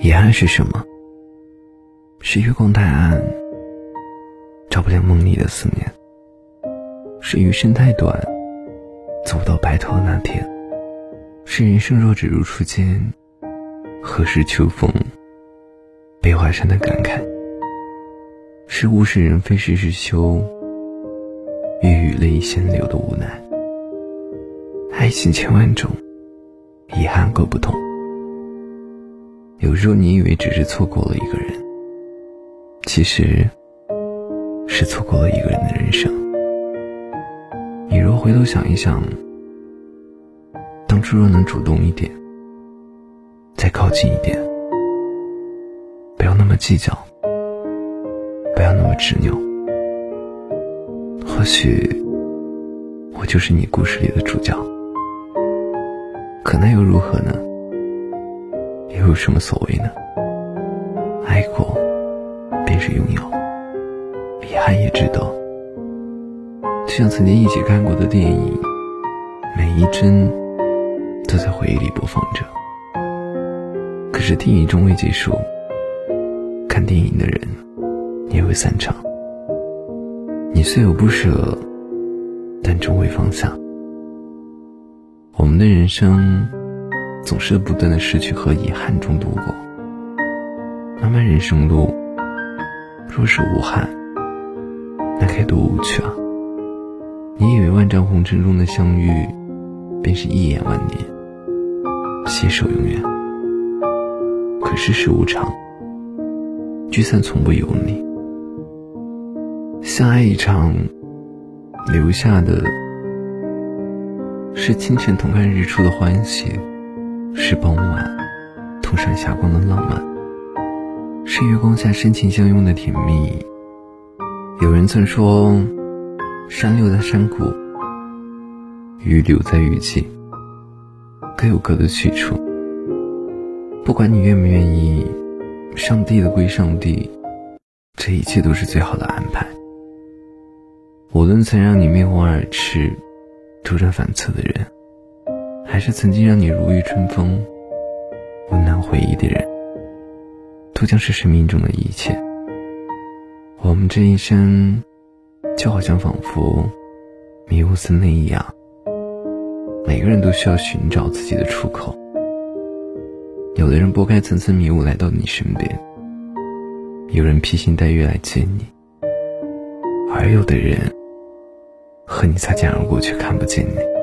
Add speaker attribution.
Speaker 1: 遗憾是什么？是月光太暗，照不亮梦里的思念；是余生太短，走不到白头的那天；是人生若只如初见，何事秋风悲画扇的感慨；是物是人非事事休，欲语泪先流的无奈。爱情千万种，遗憾各不同。有时候你以为只是错过了一个人，其实是错过了一个人的人生。你若回头想一想，当初若能主动一点，再靠近一点，不要那么计较，不要那么执拗，或许我就是你故事里的主角。可那又如何呢？又有什么所谓呢？爱过，便是拥有；遗憾也值得。就像曾经一起看过的电影，每一帧都在回忆里播放着。可是电影终未结束，看电影的人也会散场。你虽有不舍，但终未放下。我们的人生总是不断的失去和遗憾中度过。漫漫人生路，若是无憾，那该多无趣啊！你以为万丈红尘中的相遇，便是一眼万年，携手永远。可世事无常，聚散从不由你。相爱一场，留下的。是清晨同看日出的欢喜，是傍晚同赏霞光的浪漫，是月光下深情相拥的甜蜜。有人曾说，山留在山谷，雨留在雨季，各有各的去处。不管你愿不愿意，上帝的归上帝，这一切都是最好的安排。无论曾让你面红耳赤。辗转反侧的人，还是曾经让你如沐春风、温暖回忆的人，都将是生命中的一切。我们这一生，就好像仿佛迷雾森林一样，每个人都需要寻找自己的出口。有的人拨开层层迷雾来到你身边，有人披星戴月来见你，而有的人。和你擦肩而过，却看不见你。